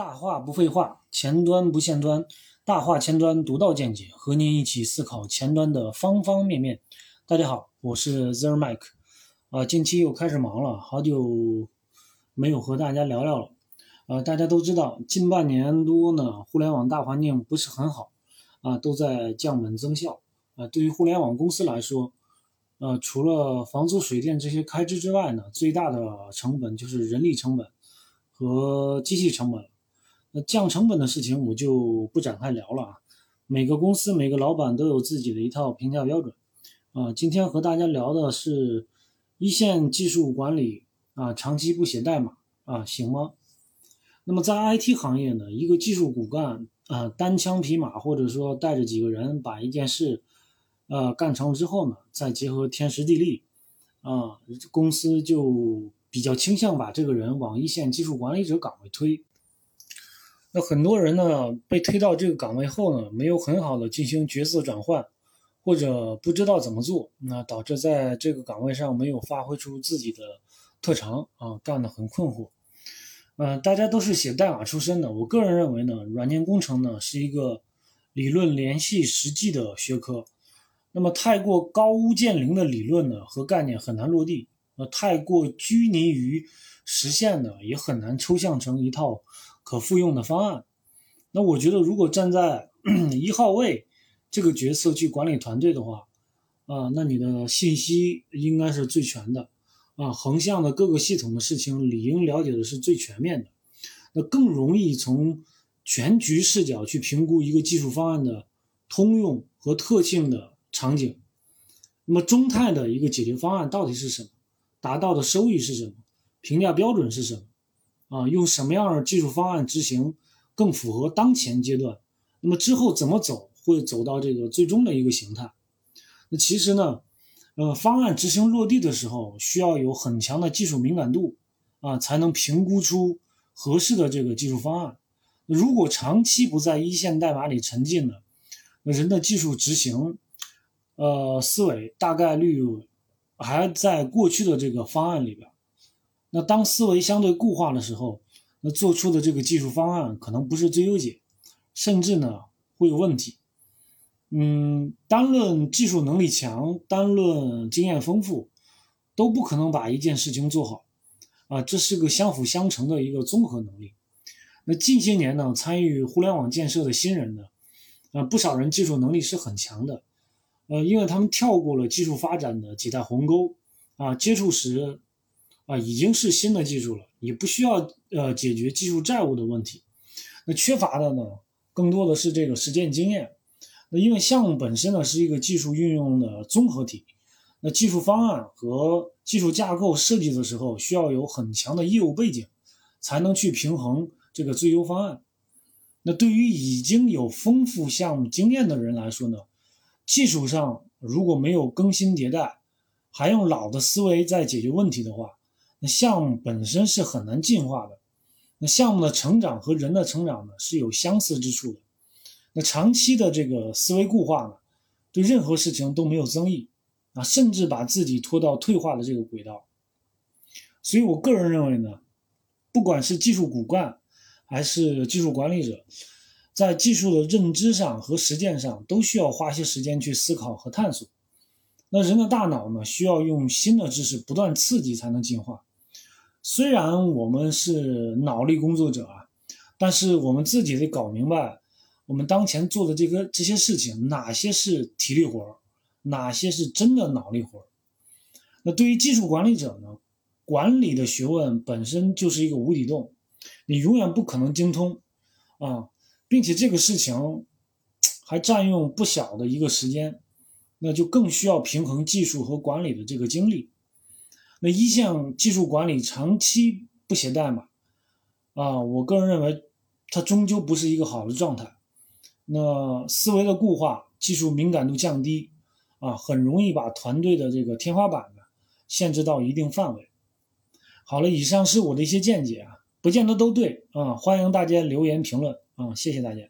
大话不废话，前端不限端，大话前端独到见解，和您一起思考前端的方方面面。大家好，我是 Zer Mike，啊，近期又开始忙了，好久没有和大家聊聊了。呃，大家都知道，近半年多呢，互联网大环境不是很好，啊，都在降本增效。啊，对于互联网公司来说，呃，除了房租、水电这些开支之外呢，最大的成本就是人力成本和机器成本。那降成本的事情我就不展开聊了啊。每个公司每个老板都有自己的一套评价标准啊。今天和大家聊的是一线技术管理啊，长期不写代码啊，行吗？那么在 IT 行业呢，一个技术骨干啊，单枪匹马或者说带着几个人把一件事呃干成之后呢，再结合天时地利啊，公司就比较倾向把这个人往一线技术管理者岗位推。那很多人呢，被推到这个岗位后呢，没有很好的进行角色转换，或者不知道怎么做，那导致在这个岗位上没有发挥出自己的特长啊，干得很困惑。嗯，大家都是写代码出身的，我个人认为呢，软件工程呢是一个理论联系实际的学科。那么太过高屋建瓴的理论呢和概念很难落地，太过拘泥于实现的也很难抽象成一套。可复用的方案，那我觉得如果站在 一号位这个角色去管理团队的话，啊，那你的信息应该是最全的，啊，横向的各个系统的事情理应了解的是最全面的，那更容易从全局视角去评估一个技术方案的通用和特性的场景。那么中泰的一个解决方案到底是什么？达到的收益是什么？评价标准是什么？啊，用什么样的技术方案执行更符合当前阶段？那么之后怎么走会走到这个最终的一个形态？那其实呢，呃，方案执行落地的时候需要有很强的技术敏感度啊，才能评估出合适的这个技术方案。如果长期不在一线代码里沉浸呢，人的技术执行，呃，思维大概率还在过去的这个方案里边。那当思维相对固化的时候，那做出的这个技术方案可能不是最优解，甚至呢会有问题。嗯，单论技术能力强，单论经验丰富，都不可能把一件事情做好。啊，这是个相辅相成的一个综合能力。那近些年呢，参与互联网建设的新人呢，啊，不少人技术能力是很强的。呃，因为他们跳过了技术发展的几代鸿沟，啊，接触时。啊，已经是新的技术了，你不需要呃解决技术债务的问题。那缺乏的呢，更多的是这个实践经验。那因为项目本身呢是一个技术运用的综合体，那技术方案和技术架构设计的时候需要有很强的业务背景，才能去平衡这个最优方案。那对于已经有丰富项目经验的人来说呢，技术上如果没有更新迭代，还用老的思维在解决问题的话，那项目本身是很难进化的，那项目的成长和人的成长呢是有相似之处的。那长期的这个思维固化呢，对任何事情都没有增益啊，甚至把自己拖到退化的这个轨道。所以我个人认为呢，不管是技术骨干还是技术管理者，在技术的认知上和实践上都需要花些时间去思考和探索。那人的大脑呢，需要用新的知识不断刺激才能进化。虽然我们是脑力工作者啊，但是我们自己得搞明白，我们当前做的这个这些事情，哪些是体力活，哪些是真的脑力活。那对于技术管理者呢，管理的学问本身就是一个无底洞，你永远不可能精通啊，并且这个事情还占用不小的一个时间，那就更需要平衡技术和管理的这个精力。那一线技术管理长期不写代码，啊，我个人认为，它终究不是一个好的状态。那思维的固化，技术敏感度降低，啊，很容易把团队的这个天花板呢限制到一定范围。好了，以上是我的一些见解啊，不见得都对啊，欢迎大家留言评论嗯，谢谢大家。